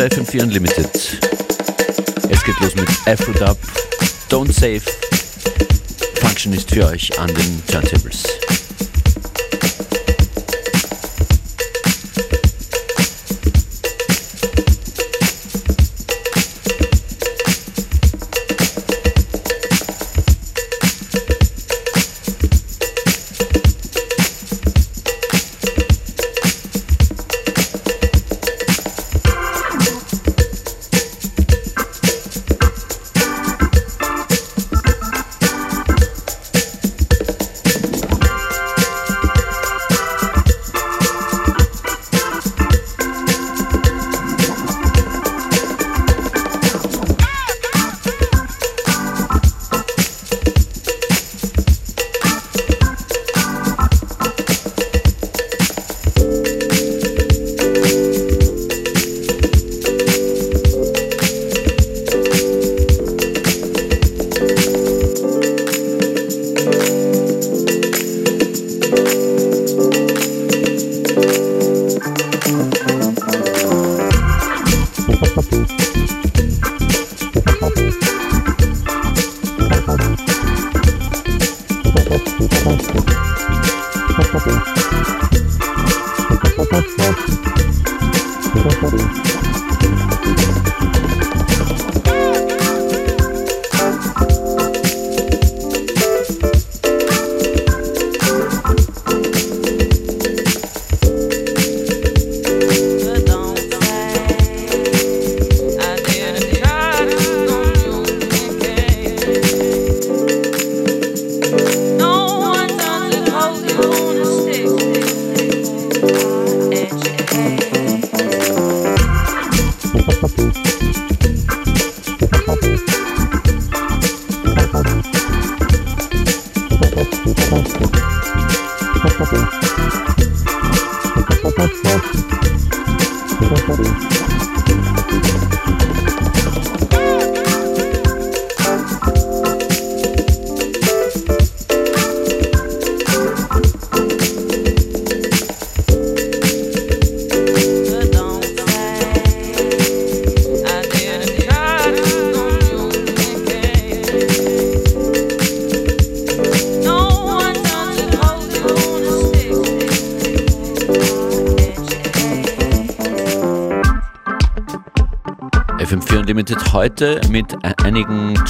Bei FM4 Unlimited. Es geht los mit Afrodub, Don't Save. Function ist für euch an den Turntables. Heute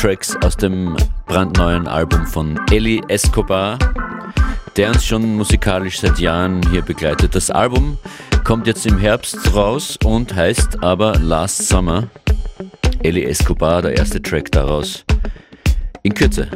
Tracks aus dem brandneuen Album von Eli Escobar, der uns schon musikalisch seit Jahren hier begleitet. Das Album kommt jetzt im Herbst raus und heißt aber Last Summer. Eli Escobar, der erste Track daraus. In Kürze.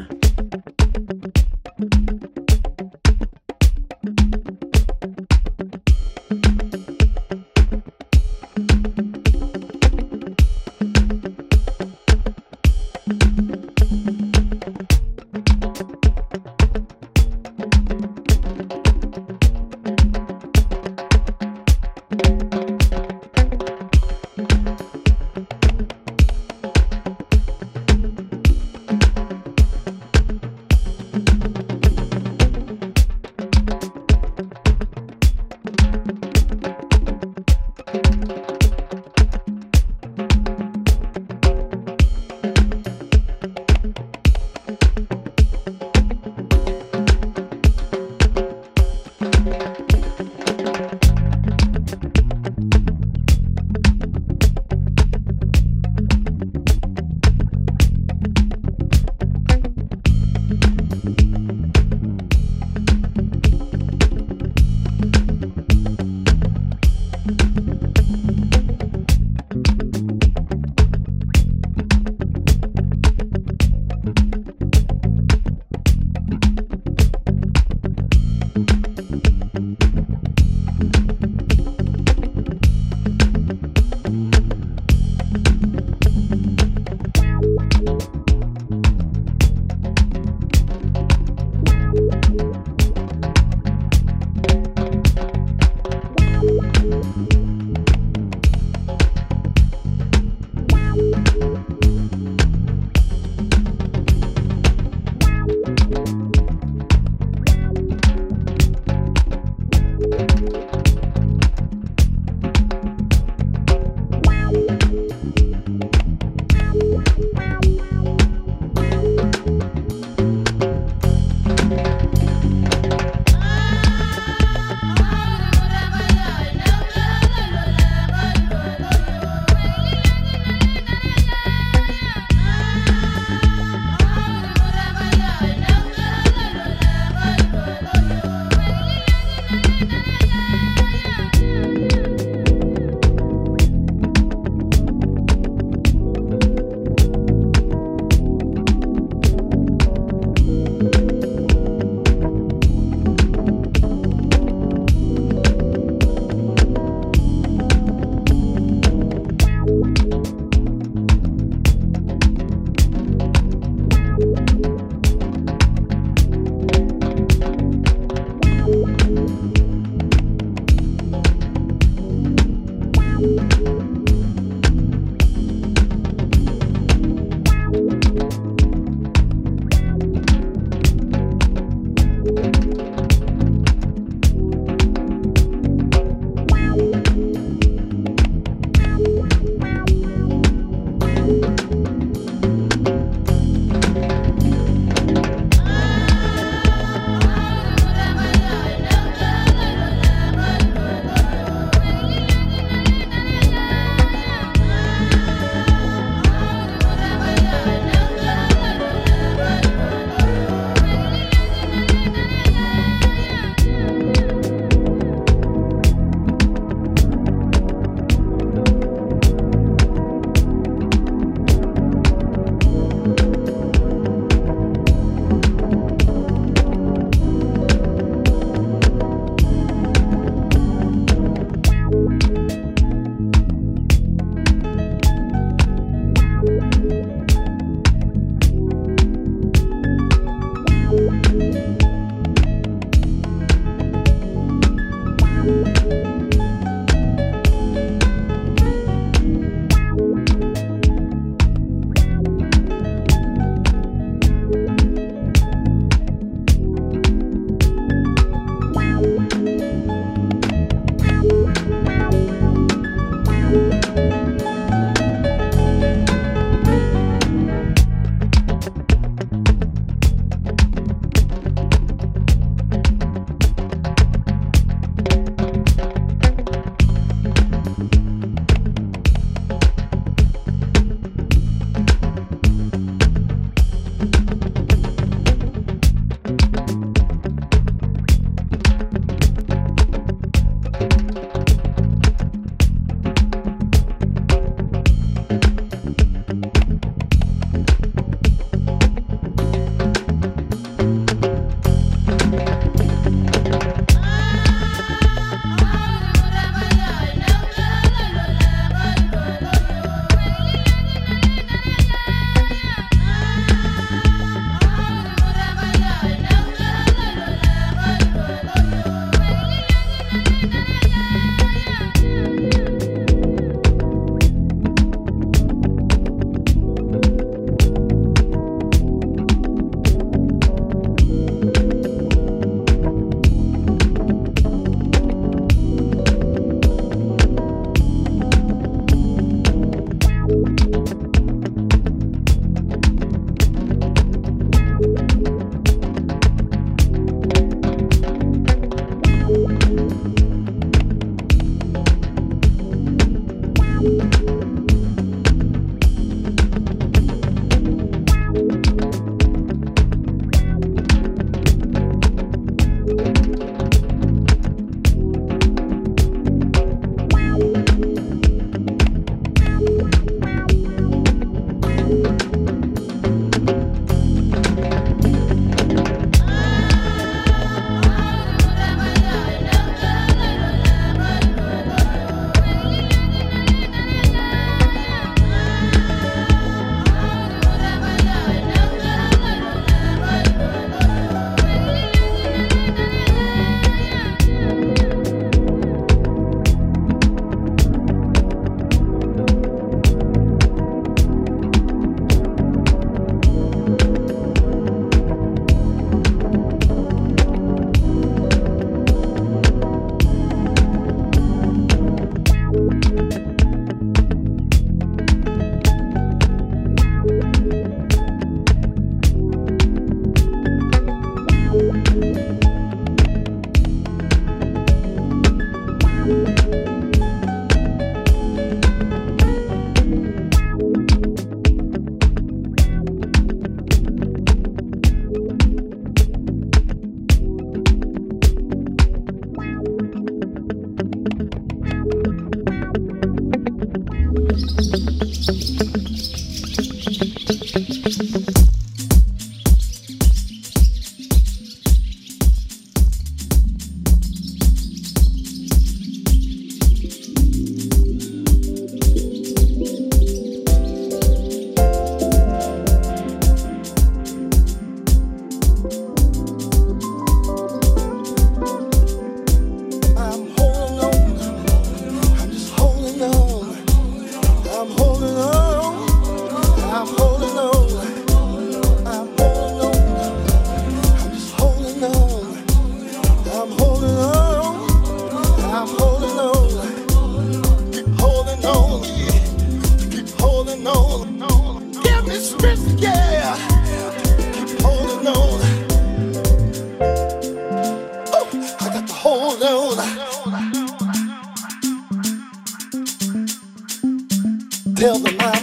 Tell the lie.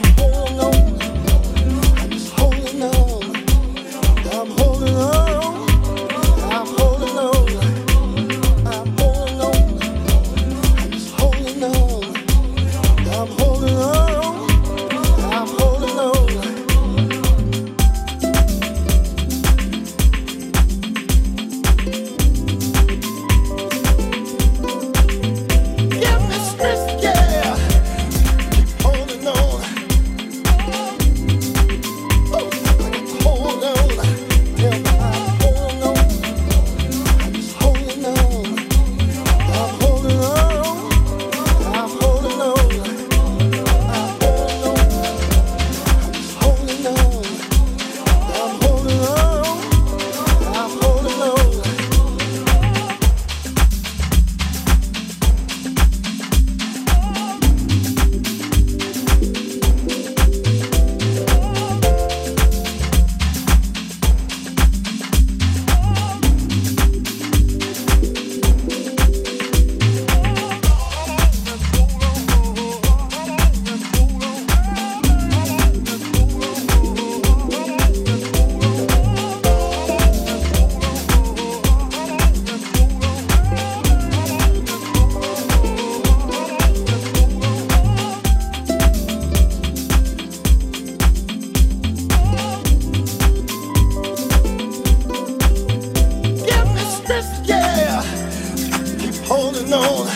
on.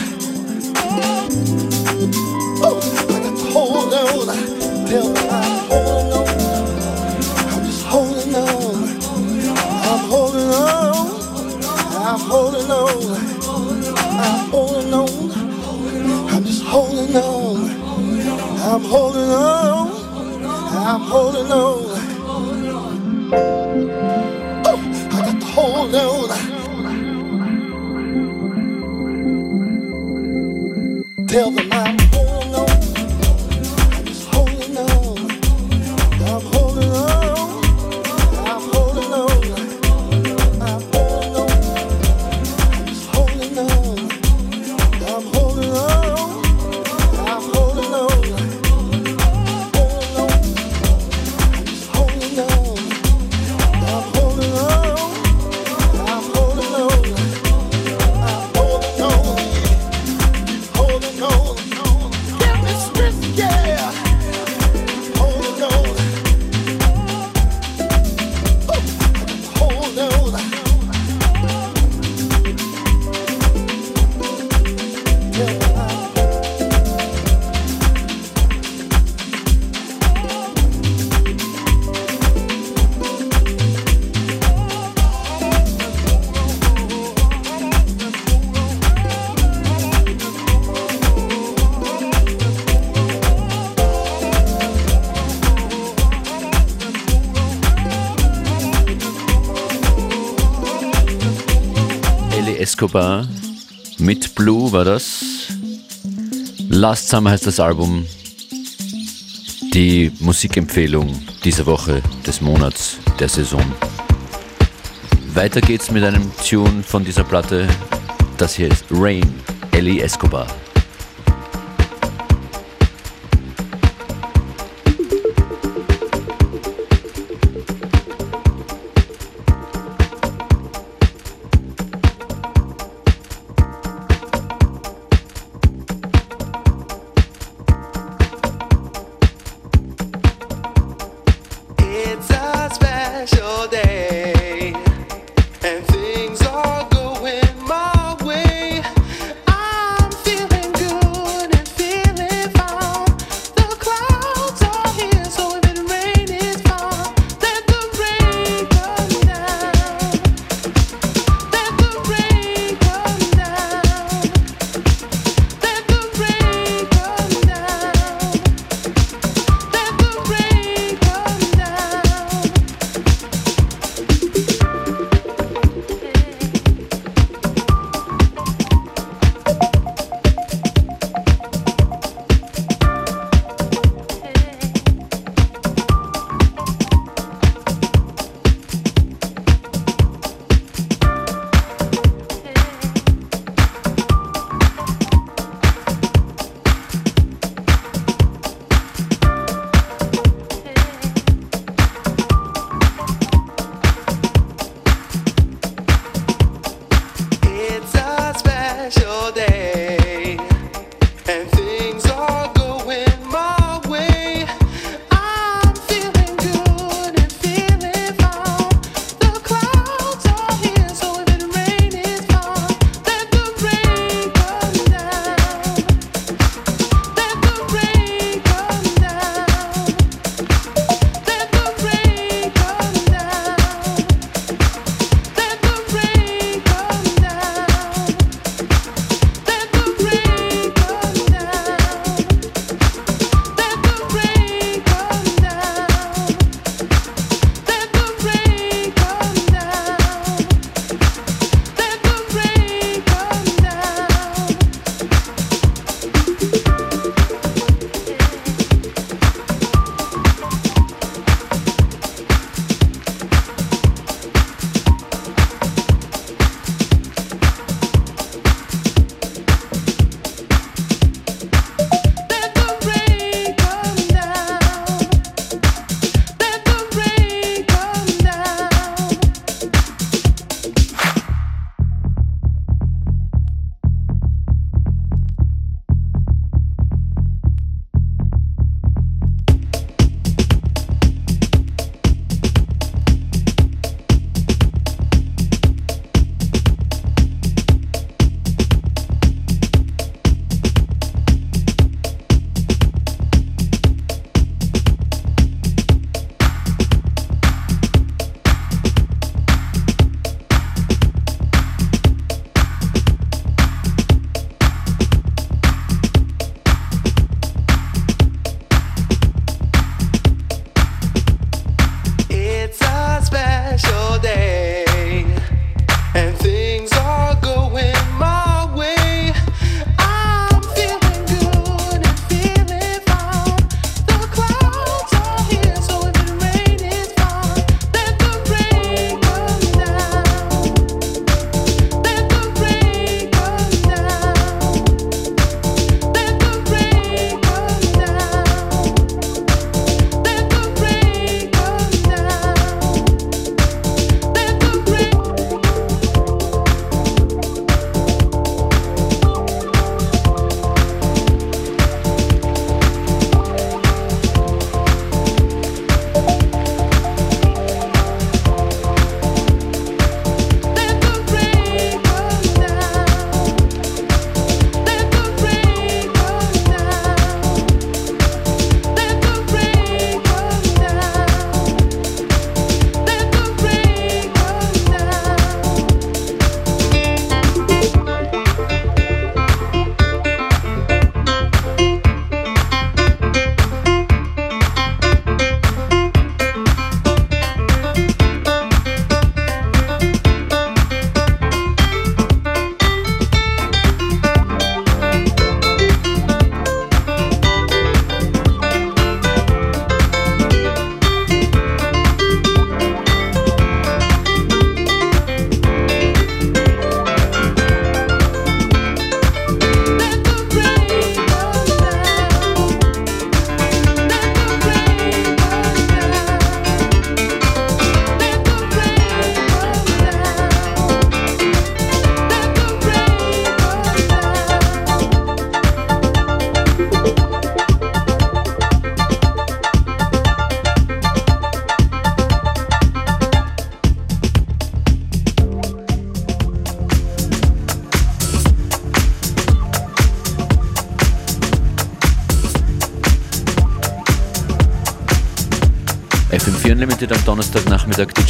Oh, I got to hold on. Tell me I'm holding on. I'm just holding on. I'm holding on. I'm holding on. I'm holding on. I'm just holding on. I'm holding on. I'm holding on. Escobar mit Blue war das. Last Summer heißt das Album. Die Musikempfehlung dieser Woche, des Monats, der Saison. Weiter geht's mit einem Tune von dieser Platte. Das hier ist Rain, Ellie Escobar.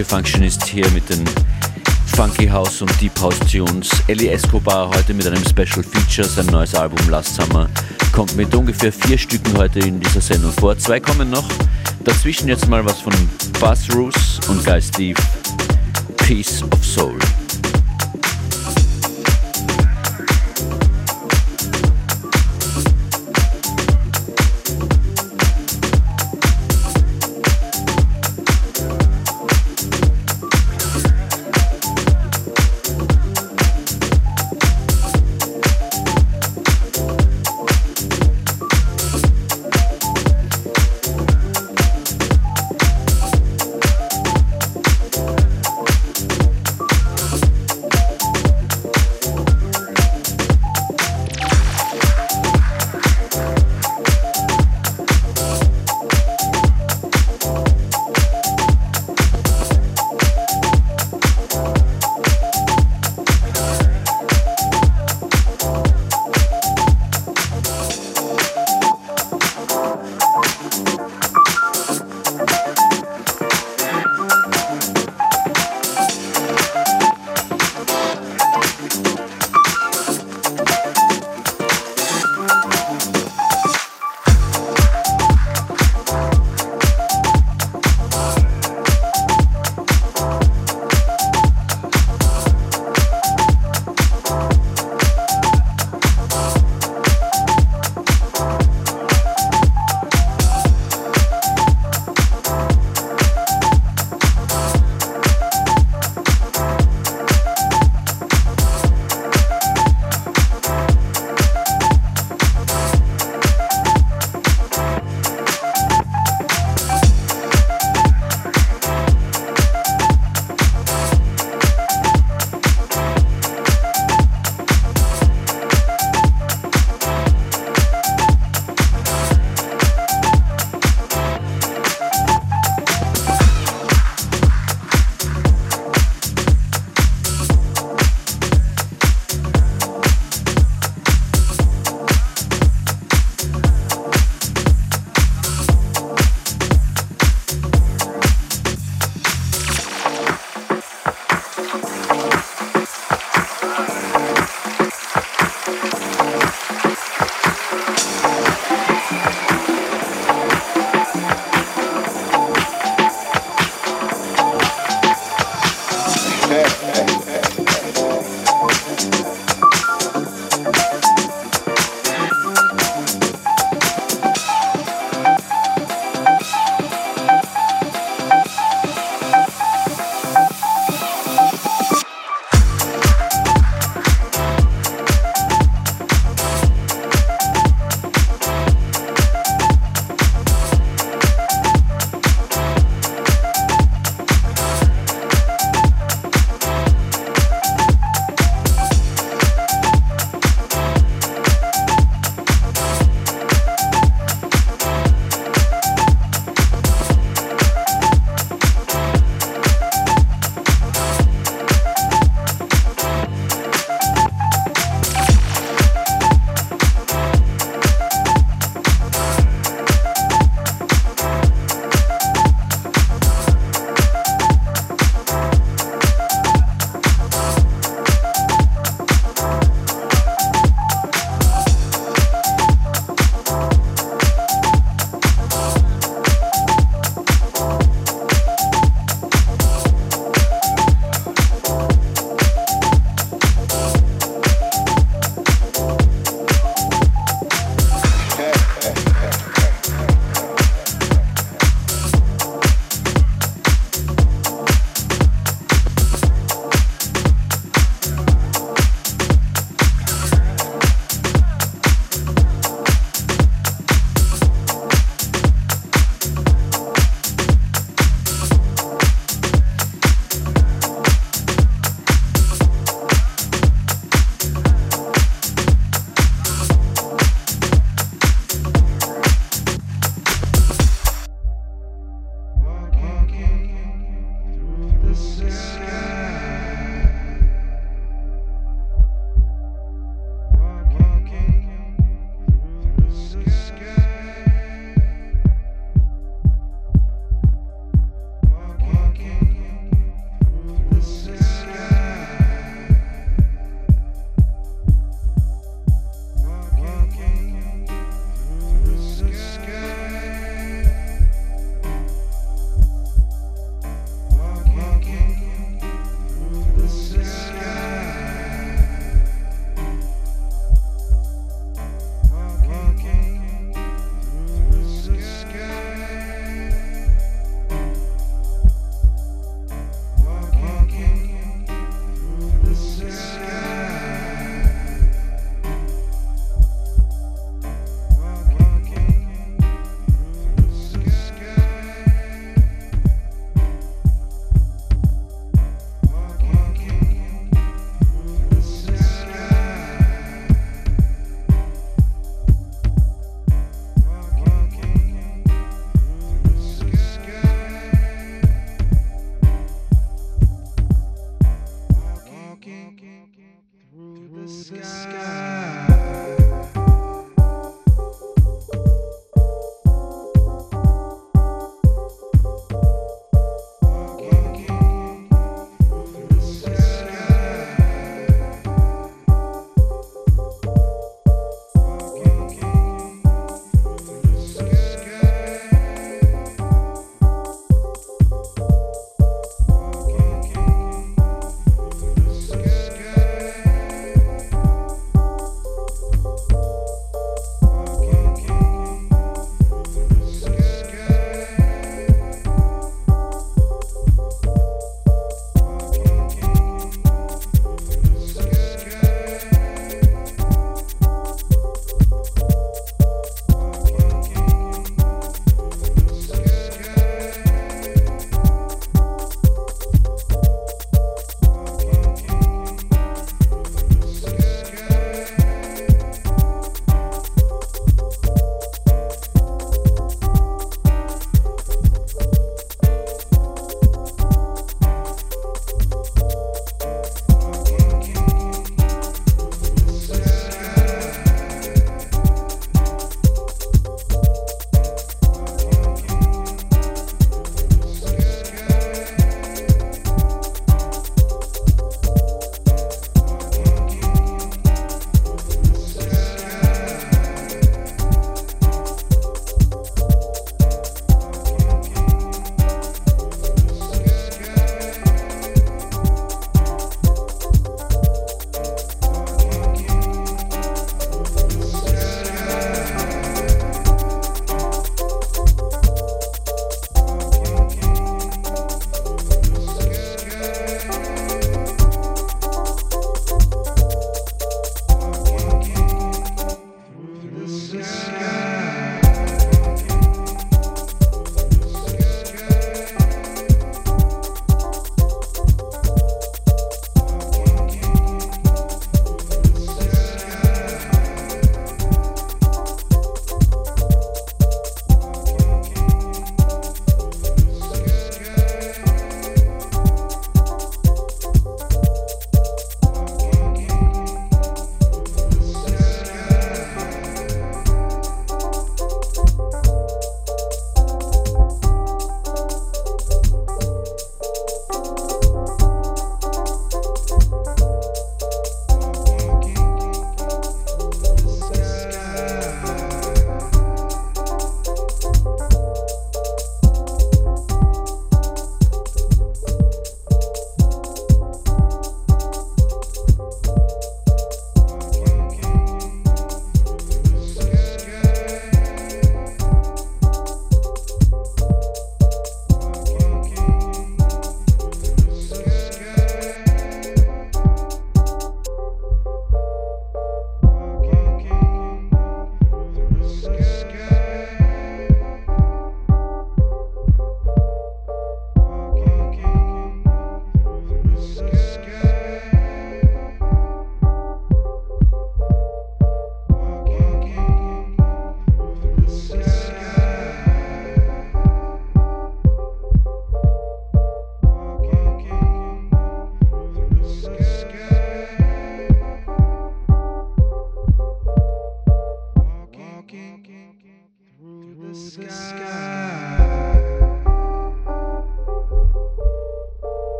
DJ Functionist hier mit den Funky House und Deep House Tunes. Ellie Escobar heute mit einem Special Feature. Sein neues Album Last Summer kommt mit ungefähr vier Stücken heute in dieser Sendung vor. Zwei kommen noch. Dazwischen jetzt mal was von Buzz Roos und Guy Steve. Peace of Soul.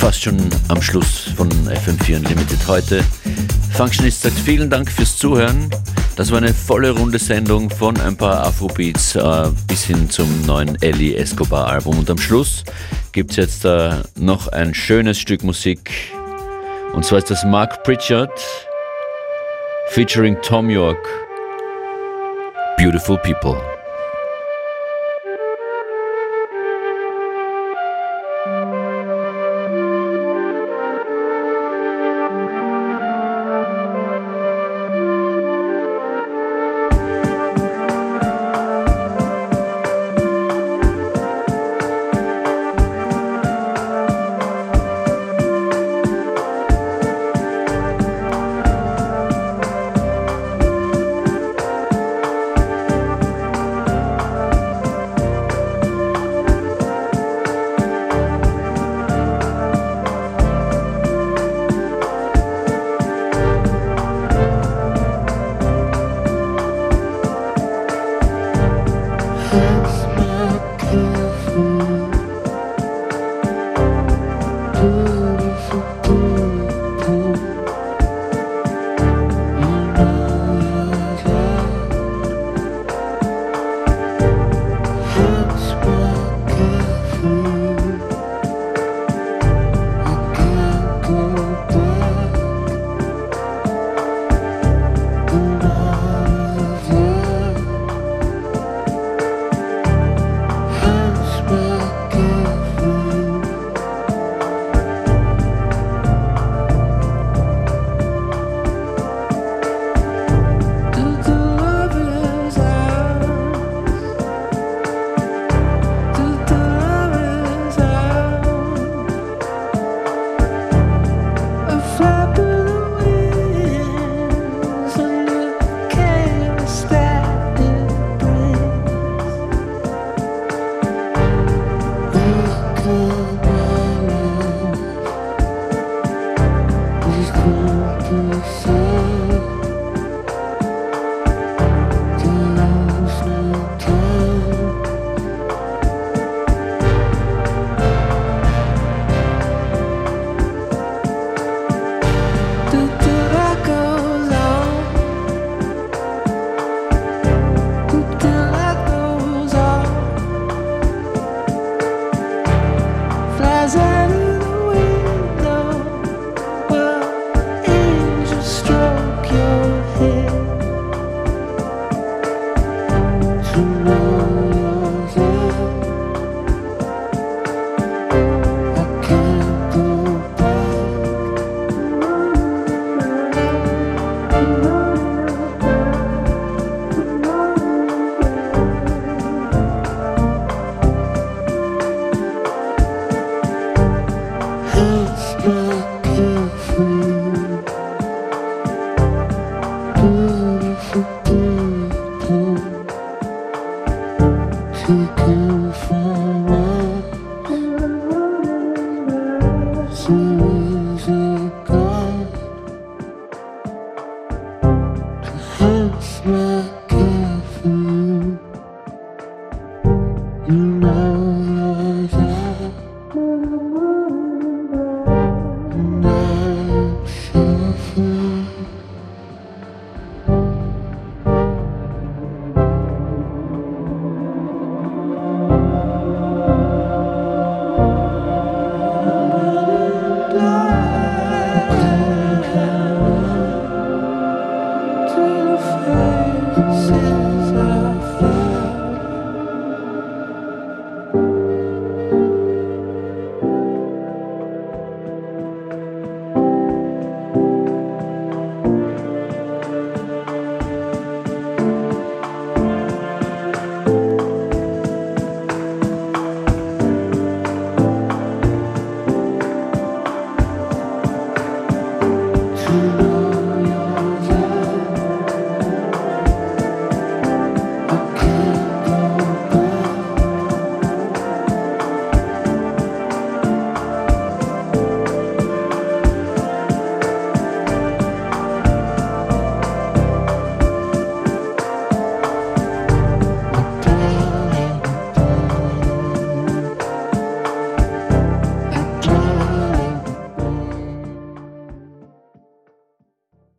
Fast schon am Schluss von FM4 Unlimited heute. Functionist sagt vielen Dank fürs Zuhören. Das war eine volle runde Sendung von ein paar Afrobeats äh, bis hin zum neuen Ellie Escobar Album. Und am Schluss gibt es jetzt äh, noch ein schönes Stück Musik. Und zwar ist das Mark Pritchard featuring Tom York. Beautiful People.